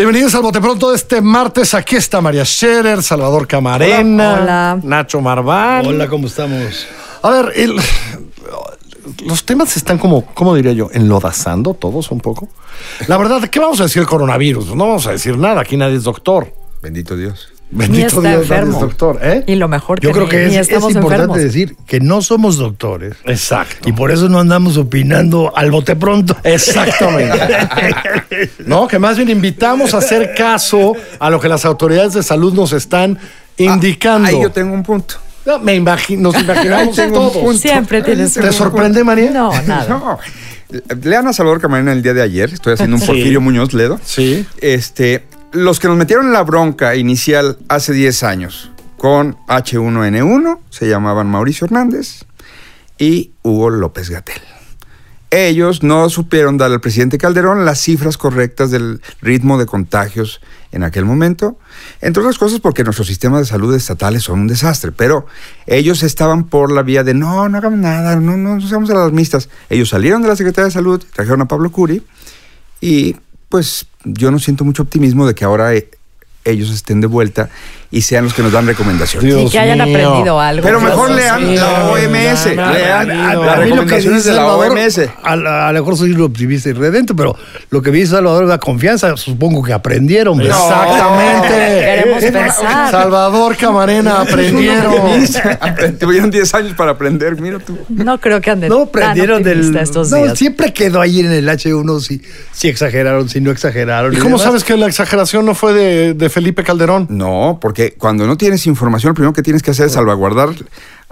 Bienvenidos al Bote Pronto de este martes. Aquí está María Scherer, Salvador Camarena, Hola, hola. Nacho Marván. Hola, ¿cómo estamos? A ver, el- los temas están como, ¿cómo diría yo? Enlodazando todos un poco. La verdad, ¿qué vamos a decir del coronavirus? No vamos a decir nada. Aquí nadie es doctor. Bendito Dios. Bendito está Dios, enfermo. es doctor. ¿eh? Y lo mejor Yo que creo ni- que ni es, es importante enfermos. decir que no somos doctores Exacto. y por eso no andamos opinando al bote pronto. Exactamente. no, que más bien invitamos a hacer caso a lo que las autoridades de salud nos están indicando. Ahí yo tengo un punto. No, me imagino, nos imaginamos todos. punto. Siempre tienes ¿Te un- sorprende, María? No, nada. No. Lean a Salvador Camarena el día de ayer. Estoy haciendo un Sí. Porfirio Muñoz Ledo. Sí. Este, los que nos metieron en la bronca inicial hace 10 años con H1N1 se llamaban Mauricio Hernández y Hugo López Gatel. Ellos no supieron dar al presidente Calderón las cifras correctas del ritmo de contagios en aquel momento, entre otras cosas porque nuestros sistemas de salud estatales son un desastre, pero ellos estaban por la vía de no, no hagamos nada, no, no seamos alarmistas. Ellos salieron de la Secretaría de Salud, trajeron a Pablo Curi y pues yo no siento mucho optimismo de que ahora eh, ellos estén de vuelta y sean los que nos dan recomendaciones. Dios Y que hayan mío. aprendido algo. Pero mejor Eso lean sí. la OMS, ha lean las recomendaciones de la Salvador, OMS. A, lo mejor soy un optimista y redento, pero lo que me dice Salvador es la confianza. Supongo que aprendieron. ¿verdad? Exactamente. Queremos pensar. Salvador Camarena aprendieron. Tuvieron 10 años para aprender, mira tú. No creo que anden No, tan prendieron del. estos No, días. siempre quedó ahí en el H1 si, si exageraron, si no exageraron. ¿Y cómo demás. sabes que la exageración no fue de, de Felipe Calderón? No, porque cuando no tienes información, lo primero que tienes que hacer es salvaguardar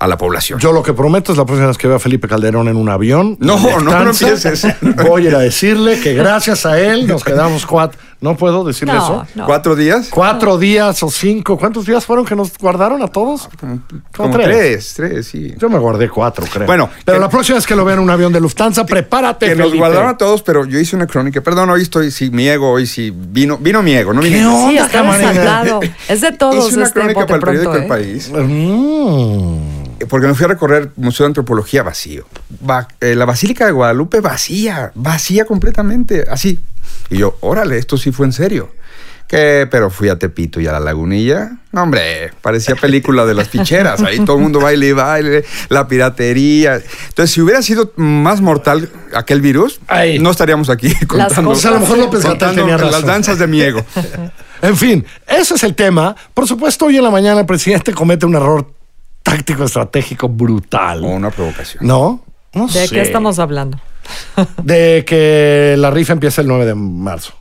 a la población. Yo lo que prometo es la próxima vez que vea a Felipe Calderón en un avión. No, no, no empieces. Voy a ir a decirle que gracias a él nos quedamos cuatro. ¿No puedo decirle No, eso? no. ¿Cuatro días? Cuatro días o cinco. ¿Cuántos días fueron que nos guardaron a todos? Como tres, tres, sí. Yo me guardé cuatro, creo. Bueno, pero que- la próxima vez que lo vean en un avión de Lufthansa, prepárate. Que nos guardaron a todos, pero yo hice una crónica. Perdón, hoy estoy, sí, mi ego, hoy sí, vino, vino mi ego, no ¿Qué vino. onda, Sí. Es de todos Hice una este crónica para el periódico El ¿eh? País. Mm. Porque me fui a recorrer Museo de Antropología vacío. Va- eh, la Basílica de Guadalupe vacía, vacía completamente, así. Y yo, órale, esto sí fue en serio. Que, pero fui a Tepito y a la Lagunilla. No, hombre, parecía película de las ficheras. Ahí todo el mundo baile y baile, la piratería. Entonces, si hubiera sido más mortal aquel virus, no estaríamos aquí contando, cosas- a lo mejor López Gatell contando tenía razón. las danzas de mi ego. En fin, ese es el tema. Por supuesto, hoy en la mañana el presidente comete un error táctico estratégico brutal. o una provocación. ¿No? No ¿De sé. qué estamos hablando? De que la rifa empieza el 9 de marzo.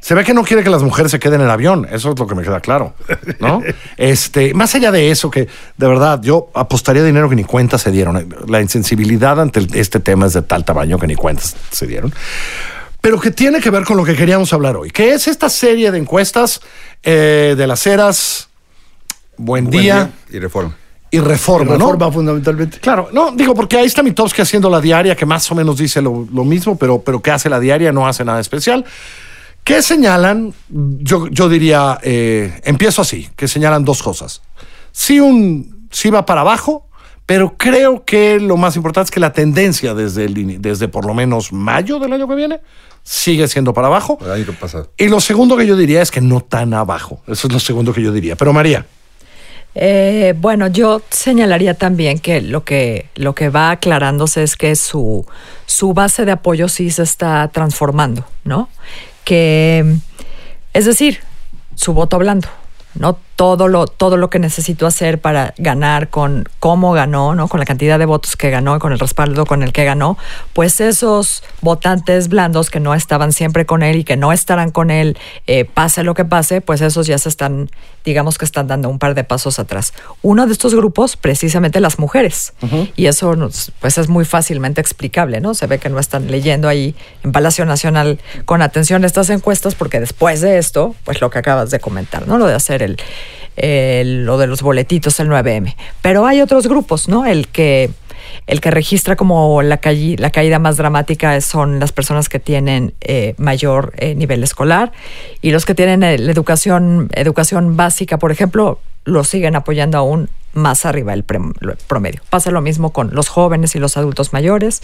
Se ve que no quiere que las mujeres se queden en el avión, eso es lo que me queda claro, ¿no? Este, más allá de eso, que de verdad yo apostaría dinero que ni cuentas se dieron. La insensibilidad ante este tema es de tal tamaño que ni cuentas se dieron. Pero que tiene que ver con lo que queríamos hablar hoy, que es esta serie de encuestas eh, de las eras Buen, Buen día, y reforma. Y Reforma, ¿no? Reforma fundamentalmente. Claro, no, digo, porque ahí está Mitowski haciendo la diaria, que más o menos dice lo, lo mismo, pero, pero que hace la diaria, no hace nada especial. Que señalan, yo, yo diría, eh, empiezo así, que señalan dos cosas. Sí, un, sí va para abajo, pero creo que lo más importante es que la tendencia desde, el, desde por lo menos mayo del año que viene sigue siendo para abajo. El año pasado. Y lo segundo que yo diría es que no tan abajo. Eso es lo segundo que yo diría. Pero María, Eh, bueno, yo señalaría también que lo que lo que va aclarándose es que su, su base de apoyo sí se está transformando, ¿no? Que, es decir, su voto blando, ¿no? Todo lo, todo lo que necesito hacer para ganar con cómo ganó, ¿no? Con la cantidad de votos que ganó y con el respaldo con el que ganó, pues esos votantes blandos que no estaban siempre con él y que no estarán con él, eh, pase lo que pase, pues esos ya se están, digamos que están dando un par de pasos atrás. Uno de estos grupos, precisamente las mujeres. Y eso nos, pues es muy fácilmente explicable, ¿no? Se ve que no están leyendo ahí en Palacio Nacional con atención estas encuestas porque después de esto, pues lo que acabas de comentar, ¿no? Lo de hacer el, el- lo de los boletitos, el 9M. Pero hay otros grupos, ¿no? El que el que registra como la, la caída más dramática son las personas que tienen eh, mayor eh, nivel escolar y los que tienen eh, la educación, educación básica, por ejemplo, lo siguen apoyando aún más arriba el promedio. Pasa lo mismo con los jóvenes y los adultos mayores,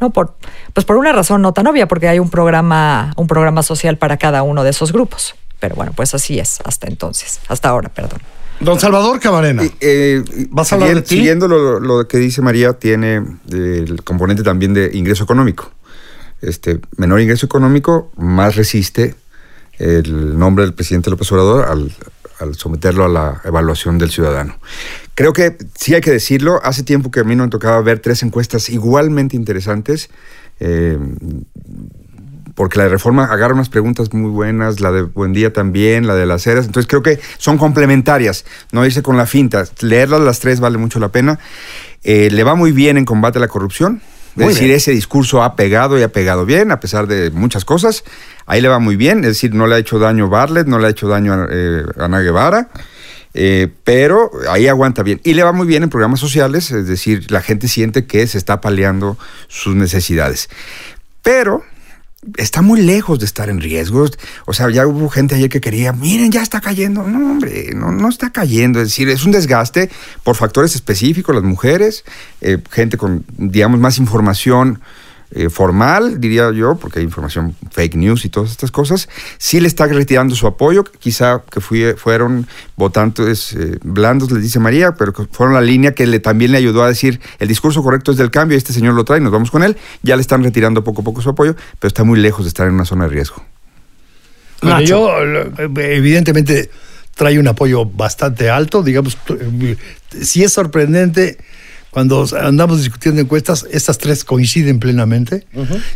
¿no? Por, pues por una razón no tan obvia, porque hay un programa, un programa social para cada uno de esos grupos. Pero bueno, pues así es hasta entonces, hasta ahora, perdón. Don Salvador Camarena. Eh, ¿Vas a hablar de ti? Siguiendo lo, lo que dice María, tiene eh, el componente también de ingreso económico. Este menor ingreso económico, más resiste el nombre del presidente López Obrador al, al someterlo a la evaluación del ciudadano. Creo que sí hay que decirlo, hace tiempo que a mí no me tocaba ver tres encuestas igualmente interesantes. eh, porque la de reforma agarra unas preguntas muy buenas, la de Buen Día también, la de las eras, entonces creo que son complementarias, no irse con la finta, leerlas las tres vale mucho la pena. Eh, le va muy bien en combate a la corrupción, es Muy decir, bien. ese discurso ha pegado y ha pegado bien, a pesar de muchas cosas, ahí le va muy bien, es decir, no le ha hecho daño Bartlett, no le ha hecho daño a eh, Ana Guevara. eh, pero ahí aguanta bien. Y le va muy bien en programas sociales, es decir, la gente siente que se está paliando sus necesidades. Pero está muy lejos de estar en riesgos. O sea, ya hubo gente ayer que quería, miren, ya está cayendo. No, hombre, no, no está cayendo. Es decir, es un desgaste por factores específicos, las mujeres, eh, gente con, digamos, más información eh, formal, diría yo, porque hay información fake news y todas estas cosas. Sí le está retirando su apoyo, quizá que fui- fueron votantes eh, blandos, le dice María, pero que fueron la línea que le, también le ayudó a decir, el discurso correcto es del cambio, y este señor lo trae, nos vamos con él. Ya le están retirando poco a poco su apoyo, pero está muy lejos de estar en una zona de riesgo. Bueno, yo, evidentemente, trae un apoyo bastante alto. Digamos, sí es sorprendente cuando andamos discutiendo encuestas, estas tres coinciden plenamente.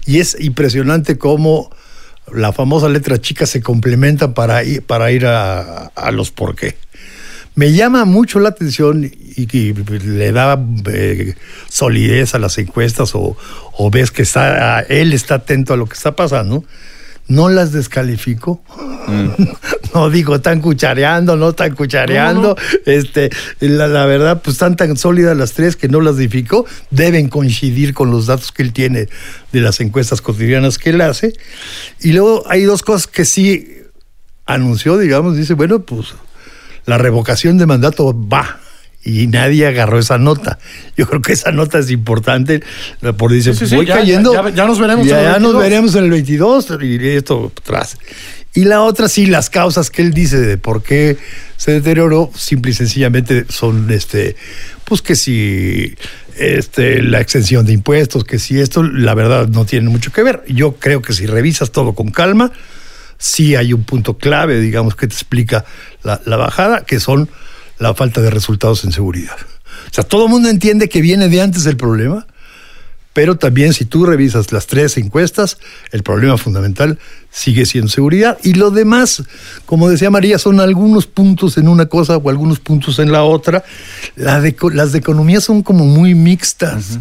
Y es impresionante cómo la famosa letra chica se complementa para ir, para ir a, a los por qué. Me llama mucho la atención y, y le da eh, solidez a las encuestas o, o ves que está, él está atento a lo que está pasando. No las descalifico. no digo, están cuchareando, no están cuchareando. Este, la, la verdad, pues están tan sólidas las tres que no las difico. Deben coincidir con los datos que él tiene de las encuestas cotidianas que él hace. Y luego hay dos cosas que sí anunció, digamos, dice, bueno, pues la revocación de mandato va. Y nadie agarró esa nota. Yo creo que esa nota es importante. Porque dice, Sí, voy ya- cayendo. ya- ya nos veremos en el ya nos 22. veremos en el 22 y esto atrás. Y la otra, sí, las causas que él dice de por qué se deterioró, simple y sencillamente son, este, pues que si este, la exención de impuestos, que si esto, la verdad, no tiene mucho que ver. Yo creo que si revisas todo con calma, sí hay un punto clave, digamos, que te explica la, la bajada, que son la falta de resultados en seguridad. O sea, todo el mundo entiende que viene de antes el problema, pero también si tú revisas las tres encuestas, el problema fundamental sigue siendo seguridad. Y lo demás, como decía María, son algunos puntos en una cosa o algunos puntos en la otra. La de, las de economía son como muy mixtas.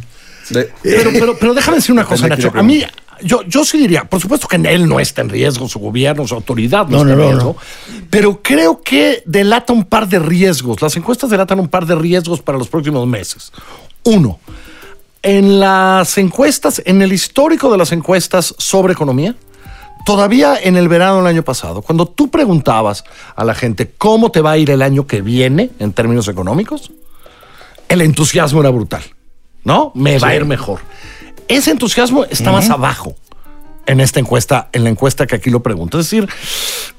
Pero, pero, pero déjame decir una cosa, Nacho. A mí, yo, yo sí diría, por supuesto que él no está en riesgo, su gobierno, su autoridad no, No, está no, en no, riesgo. Pero creo que delata un par de riesgos. Las encuestas delatan un par de riesgos para los próximos meses. Uno, en las encuestas, en el histórico de las encuestas sobre economía, todavía en el verano del año pasado, cuando tú preguntabas a la gente cómo te va a ir el año que viene en términos económicos, el entusiasmo era brutal. ¿No? Me va a ir mejor. Ese entusiasmo está más abajo en esta encuesta, en la encuesta que aquí lo pregunto. Es decir,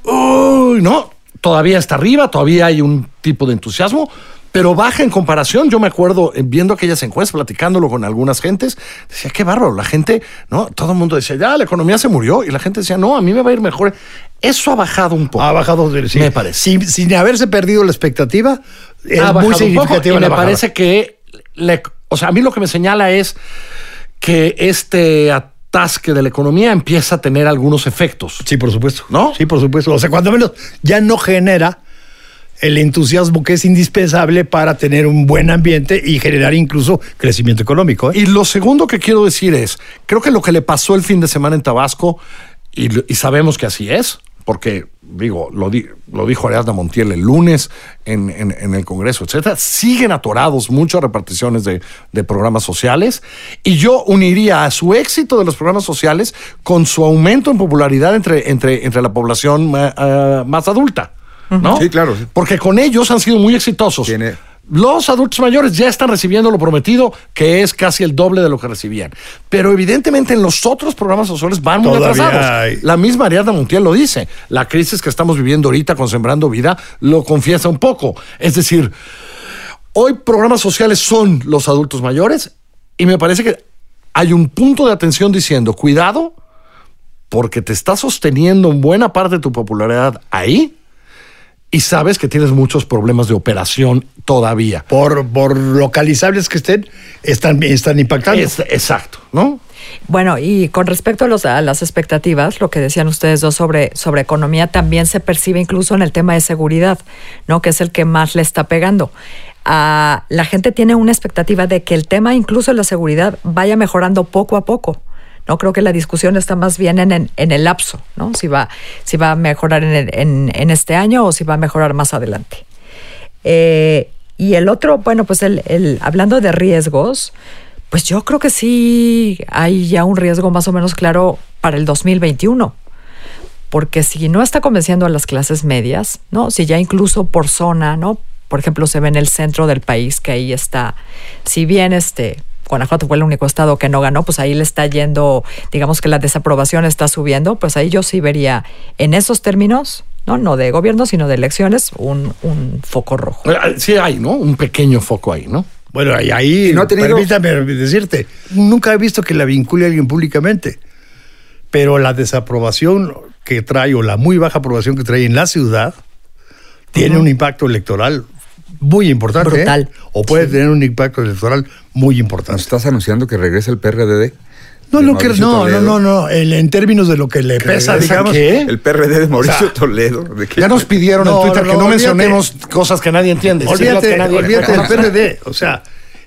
uy, no, todavía está arriba, todavía hay un tipo de entusiasmo, pero baja en comparación. Yo me acuerdo eh, viendo aquellas encuestas, platicándolo con algunas gentes, decía, qué bárbaro, la gente, ¿no? Todo el mundo decía, ya, la economía se murió, y la gente decía, no, a mí me va a ir mejor. Eso ha bajado un poco. Ha bajado, sí. Me parece. Sin, sin haberse perdido la expectativa, es ha muy significativa y me bajada. parece que, le- o sea, a mí lo que me señala es que este atasque de la economía empieza a tener algunos efectos. Sí, por supuesto. ¿No? Sí, por supuesto. O sea, cuando menos ya no genera el entusiasmo que es indispensable para tener un buen ambiente y generar incluso crecimiento económico. ¿eh? Y lo segundo que quiero decir es, creo que lo que le pasó el fin de semana en Tabasco, y, sabemos que así es, porque digo, lo, di- lo dijo Ariadna Montiel el lunes en, en- en el Congreso, etcétera, siguen atorados muchas reparticiones de, de programas sociales, y yo uniría a su éxito de los programas sociales con su aumento en popularidad entre, entre, entre la población ah, más adulta. ¿no? Sí, claro, sí. Porque con ellos han sido muy exitosos. Tiene- Los adultos mayores ya están recibiendo lo prometido, que es casi el doble de lo que recibían. Pero evidentemente en los otros programas sociales van muy Todavía atrasados. hay- La misma Ariadna Montiel lo dice. La crisis que estamos viviendo ahorita con Sembrando Vida lo confiesa un poco. Es decir, hoy programas sociales son los adultos mayores y me parece que hay un punto de atención diciendo, cuidado, porque te está sosteniendo en buena parte de tu popularidad ahí y sabes que tienes muchos problemas de operación todavía. Por, por localizables que estén, están, están impactando. Es- exacto, ¿no? Bueno, y con respecto a, los, a las expectativas, lo que decían ustedes dos sobre, sobre economía, también se percibe incluso en el tema de seguridad, ¿no? Que es el que más le está pegando. Ah, la gente tiene una expectativa de que el tema, incluso de la seguridad, vaya mejorando poco a poco. No creo que la discusión está más bien en, en, el lapso, ¿no? Si va, si va a mejorar en, en este año o si va a mejorar más adelante. Eh, y el otro, bueno, pues el, el- hablando de riesgos, pues yo creo que sí hay ya un riesgo más o menos claro para el 2021. Porque si no está convenciendo a las clases medias, ¿no? Si ya incluso por zona, ¿no? Por ejemplo, se ve en el centro del país que ahí está, si bien este Guanajuato fue el único estado que no ganó, pues ahí le está yendo, digamos que la desaprobación está subiendo, pues ahí yo sí vería en esos términos, no, no de gobierno, sino de elecciones, un, un foco rojo. Eh, Sí hay, ¿no? Un pequeño foco ahí, ¿no? Bueno, ahí, Y no ha tenido- permítame decirte, nunca he visto que la vincule a alguien públicamente, pero la desaprobación que trae o la muy baja aprobación que trae en la ciudad tiene un impacto electoral muy importante. ¿eh? Brutal. O puede tener un impacto electoral muy ¿Nos importante. estás anunciando que regresa el PRD? No, no, que, no, no, no, no, en, en términos de lo que le pesa, digamos. qué? El PRD de Mauricio O sea, Toledo. ¿de qué? Ya nos pidieron No, en Twitter no, que no olvídate. mencionemos cosas que nadie entiende. Olvídate, que nadie olvídate del. PRD. O sea,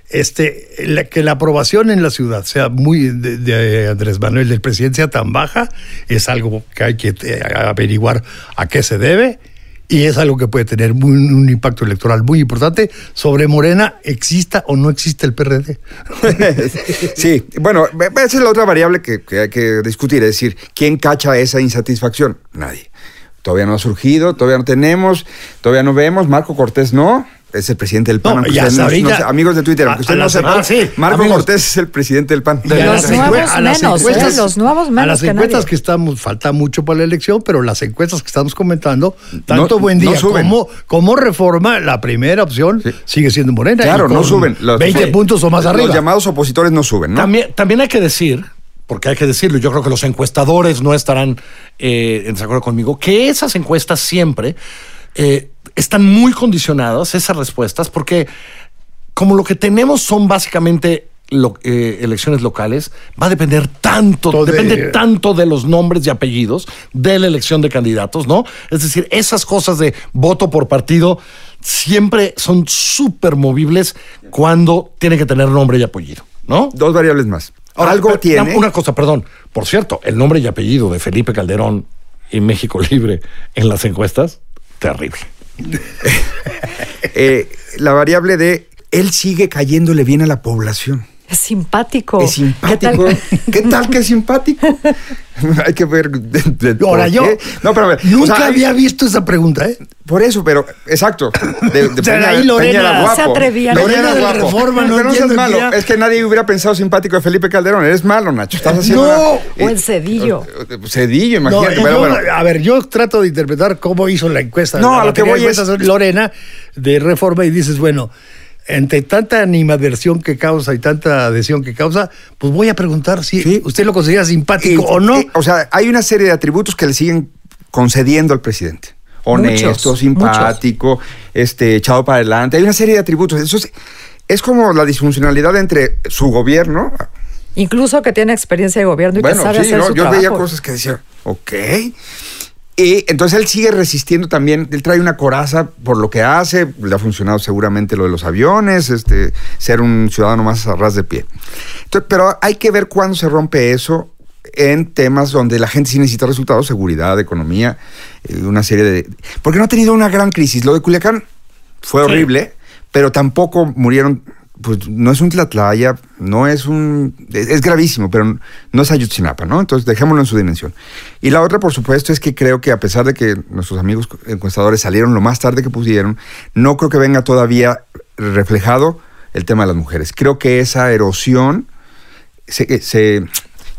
este, la- que la aprobación en la ciudad sea muy de, de Andrés Manuel del presidente sea tan baja es algo que hay que eh, averiguar a qué se debe y es algo que puede tener un impacto electoral muy importante sobre Morena, exista o no existe el PRD. sí, bueno, esa es la otra variable que, que hay que discutir, es decir, ¿quién cacha esa insatisfacción? Nadie. Todavía no ha surgido, todavía no tenemos, todavía no vemos, Marco Cortés no, es el presidente del PAN. No, aunque y ustedes hasta no- no ahorita- se- amigos de Twitter, a- aunque ustedes a no las- sepan, ah, sí, Marco amigos. Cortés es el presidente del PAN. Y a Los las nuevos a las menos, ¿eh? Los nuevos A menos las que encuestas que estamos, falta mucho para la elección, pero las encuestas que estamos comentando, tanto No- Buen Día como, como Reforma, la primera opción Sí. sigue siendo Morena. Claro, no suben. Los- 20 sí. puntos o más arriba. Los llamados opositores no suben, ¿no? También, también hay que decir, porque hay que decirlo, yo creo que los encuestadores no estarán eh, en desacuerdo conmigo, que esas encuestas siempre eh, están muy condicionadas, esas respuestas, porque como lo que tenemos son básicamente lo- eh, elecciones locales, va a depender tanto, Todo de- depende tanto de los nombres y apellidos de la elección de candidatos, ¿no? Es decir, esas cosas de voto por partido siempre son súper movibles cuando tiene que tener nombre y apellido, ¿no? Dos variables más. Ahora, Algo pero, tiene. Una, una cosa, perdón. Por cierto, el nombre y apellido de Felipe Calderón y México Libre en las encuestas, terrible. Eh, la variable de él sigue cayéndole bien a la población. Es simpático. Es simpático. ¿Qué tal? ¿Qué tal que es simpático? Hay que ver. de- de- Ahora yo. No, pero a ver, o nunca sea, había visto esa pregunta, ¿eh? Por eso, pero exacto. De, de O sea, Peña- ahí Lorena Peña era guapo. se atrevía. Lorena Lorena de la guapo. Reforma, no pero no seas malo. que ya- Es que nadie hubiera pensado simpático de Felipe Calderón. Eres malo, Nacho. Estás haciendo. No. una- O el Cedillo. Cedillo, No, imagínate. yo- pero bueno. A ver, yo trato de interpretar cómo hizo la encuesta. No, la a lo que voy es- Lorena de Reforma y dices, bueno, entre tanta animadversión que causa y tanta adhesión que causa, pues voy a preguntar si Sí. usted lo considera simpático o no. eh, o sea, hay una serie de atributos que le siguen concediendo al presidente. Honesto, Muchos, simpático, este, echado para adelante. Hay una serie de atributos. Eso es, es como la disfuncionalidad entre su gobierno. Incluso que tiene experiencia de gobierno y que sabe sí, hacer ¿no? su yo trabajo. veía cosas que decía, ok. Y entonces él sigue resistiendo también. Él trae una coraza por lo que hace. Le ha funcionado seguramente lo de los aviones, este, ser un ciudadano más a ras de pie. Entonces, pero hay que ver cuándo se rompe eso en temas donde la gente sí necesita resultados, seguridad, economía, eh, una serie de... Porque no ha tenido una gran crisis. Lo de Culiacán fue horrible, pero tampoco murieron... Pues no es un Tlatlaya, no es un... Es, es gravísimo, pero no es Ayotzinapa, ¿no? Entonces dejémoslo en su dimensión. Y la otra, por supuesto, es que creo que a pesar de que nuestros amigos encuestadores salieron lo más tarde que pudieron, no creo que venga todavía reflejado el tema de las mujeres. Creo que esa erosión se, se-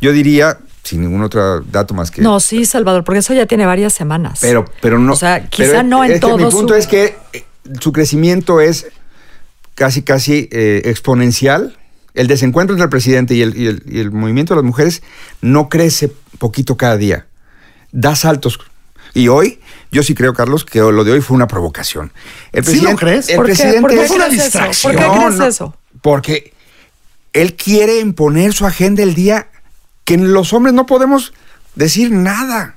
yo diría, sin ningún otro dato más que... No, sí, Salvador, porque eso ya tiene varias semanas. Pero, pero no. O sea, quizá pero no en es que todo Mi punto su- es que eh, su crecimiento es casi, casi eh, exponencial. El desencuentro entre el presidente y el, y el- y el movimiento de las mujeres no crece poquito cada día. Da saltos. Y hoy, yo sí creo, Carlos, que lo de hoy fue una provocación. El ¿Sí lo crees? El ¿Por qué? presidente ¿Por qué es una eso? distracción. ¿Por qué crees no, eso? Porque él quiere imponer su agenda el día que los hombres no podemos decir nada.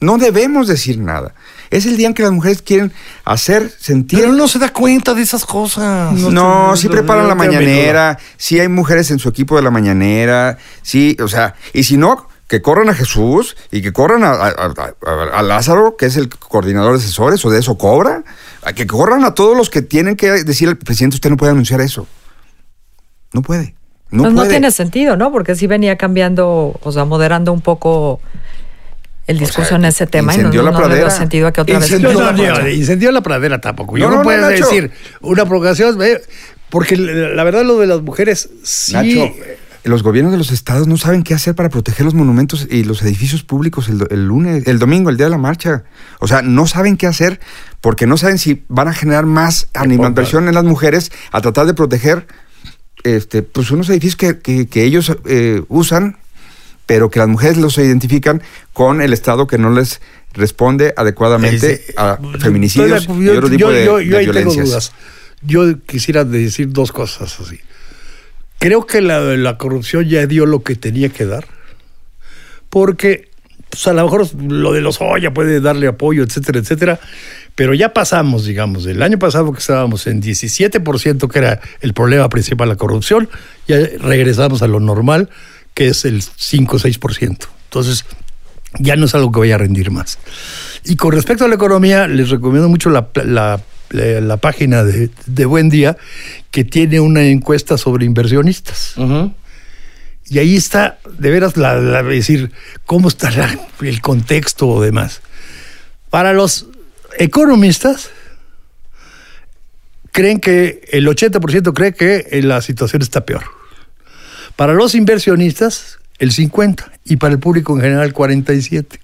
No debemos decir nada. Es el día en que las mujeres quieren hacer, sentir. Pero no se da cuenta de esas cosas. No, sí preparan la no mañanera, sí hay mujeres en su equipo de la mañanera, sí, o sea, y si no, que corran a Jesús y que corran a, a- a- a- a Lázaro, que es el coordinador de asesores, o de eso cobra, a que corran a todos los que tienen que decir al presidente, usted no puede anunciar eso. No puede. No, Pues no puede. tiene sentido, ¿no? Porque sí venía cambiando, o sea, moderando un poco el discurso sea, en ese tema y no, la no pradera. sentido a que otra vez... Incendió No, la no, pradera. no, incendió la pradera tampoco. Yo No, no, no, puedes no, Nacho. decir una provocación, porque la verdad lo de las mujeres sí. Nacho, los gobiernos de los estados no saben qué hacer para proteger los monumentos y los edificios públicos el, el lunes, el domingo, el día de la marcha. O sea, no saben qué hacer porque no saben si van a generar más animadversión en las mujeres a tratar de proteger este, pues unos edificios que, que- que ellos eh, usan, pero que las mujeres los identifican con el Estado que no les responde adecuadamente a feminicidios de- y otro tipo yo- de, yo- de yo ahí tengo violencias. dudas. Yo quisiera decir dos cosas así. Creo que la, la corrupción ya dio lo que tenía que dar. Porque pues, a lo mejor lo de los Oya puede darle apoyo, etcétera, etcétera. Pero ya pasamos, digamos, del año pasado que estábamos en 17%, que era el problema principal, la corrupción, ya regresamos a lo normal, que es el 5 o 6%. Entonces, ya no es algo que vaya a rendir más. Y con respecto a la economía, les recomiendo mucho la, la- la- la página de, de Buen Día, que tiene una encuesta sobre inversionistas. Y ahí está, de veras, la, la- decir, cómo está el contexto o demás. Para los economistas, creen que el 80% cree que la situación está peor. Para los inversionistas, el 50%. Y para el público en general, el 47%.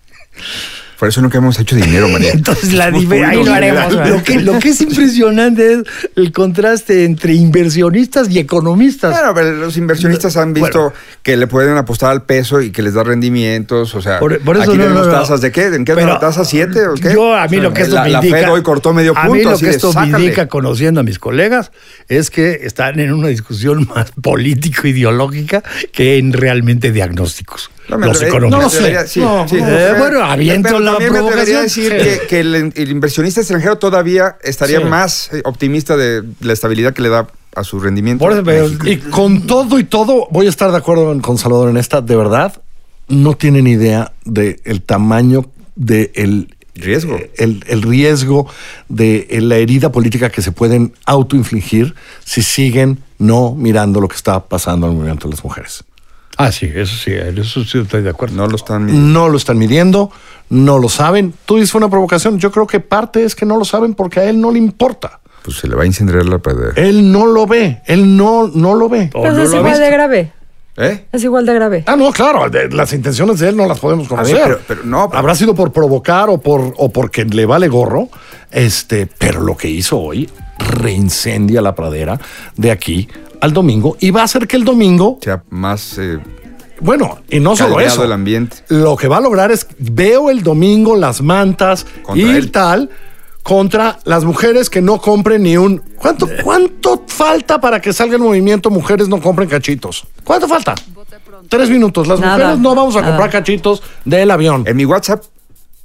Por eso nunca hemos hecho dinero, María. Entonces la diver- ahí lo haremos. Lo que, lo que es impresionante es el contraste entre inversionistas y economistas. Bueno, pero los inversionistas han visto Bueno. que le pueden apostar al peso y que les da rendimientos, o sea, Por- por eso aquí no, tenemos no, no. tasas de qué, ¿en qué Pero la tasa 7 o qué? Yo a mí lo que esto la, me la indica, Fed hoy cortó medio punto, a mí lo así que de, esto me indica conociendo a mis colegas es que están en una discusión más político ideológica que en realmente diagnósticos. No, los economistas. no, atrevería- sí, No, sí. no. Eh, bueno, aviento la también me atrevería a provocación. decir que, que el, el inversionista extranjero todavía estaría Sí. más eh, optimista de la estabilidad que le da a su rendimiento. Por eso. Y con todo y todo, voy a estar de acuerdo con Salvador en esta. De verdad, no tienen idea del tamaño del el, Riesgo. eh, el, el riesgo de eh, la herida política que se pueden autoinfligir si siguen no mirando lo que está pasando en el movimiento de las mujeres. Ah, sí, eso sí, en eso sí estoy de acuerdo. No lo están midiendo. No lo están midiendo, no lo saben. Tú dices fue una provocación. Yo creo que parte es que no lo saben porque a él no le importa. Pues se le va a incendiar la pradera. Él no lo ve, él no, no lo ve. Pues no es lo igual visto. de grave. ¿Eh? Es igual de grave. Ah, no, claro, de- las intenciones de él no las podemos conocer. pero- pero no, pero- Habrá sido por provocar o por o porque le vale gorro, este, pero lo que hizo hoy reincendia la pradera de aquí al domingo y va a hacer que el domingo sea más eh, bueno, y no solo eso. el ambiente. Lo que va a lograr es, veo el domingo las mantas y él. tal contra las mujeres que no compren ni un... ¿Cuánto, ¿Cuánto falta para que salga el movimiento mujeres no compren cachitos? ¿Cuánto falta? Tres minutos. Las Nada, mujeres no vamos a nada. comprar cachitos del avión. En mi WhatsApp,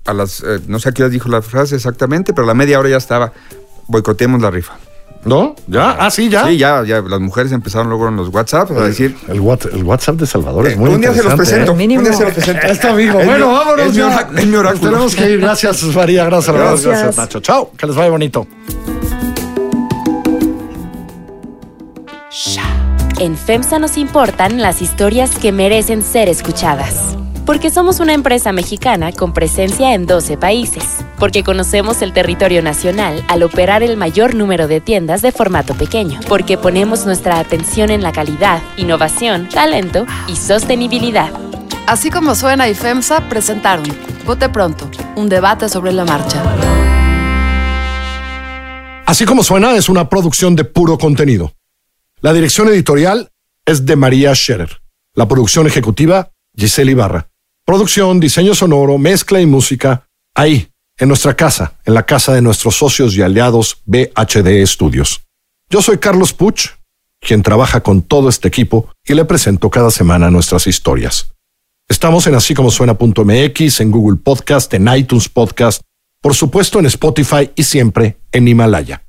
a las, eh, no sé a qué hora dijo la frase exactamente, pero a la media hora ya estaba, boicoteemos la rifa. ¿No? ¿Ya? Ah, sí, ya. Sí, ya, ya las mujeres empezaron luego en los WhatsApp a decir, El, What- el WhatsApp de Salvador es eh, muy un día se presento, ¿eh? Mínimo. un día se los presento. Está amigo. Es bueno, mi- vámonos es mi ya. ora- es mi oráculo. Tenemos que ir. Gracias, María. Gracias, Salvador. Gracias. Gracias. Nacho. Chao. Que les vaya bonito. En FEMSA nos importan las historias que merecen ser escuchadas. Porque somos una empresa mexicana con presencia en 12 países. Porque conocemos el territorio nacional al operar el mayor número de tiendas de formato pequeño. Porque ponemos nuestra atención en la calidad, innovación, talento y sostenibilidad. Así como suena y FEMSA presentaron Vote Pronto, un debate sobre la marcha. Así como suena, es una producción de puro contenido. La dirección editorial es de María Scherer. La producción ejecutiva, Giselle Ibarra. Producción, diseño sonoro, mezcla y música, ahí, en nuestra casa, en la casa de nuestros socios y aliados BHD Studios. Yo soy Carlos Puch, quien trabaja con todo este equipo y le presento cada semana nuestras historias. Estamos en así como suena.mx, en Google Podcast, en iTunes Podcast, por supuesto en Spotify y siempre en Himalaya.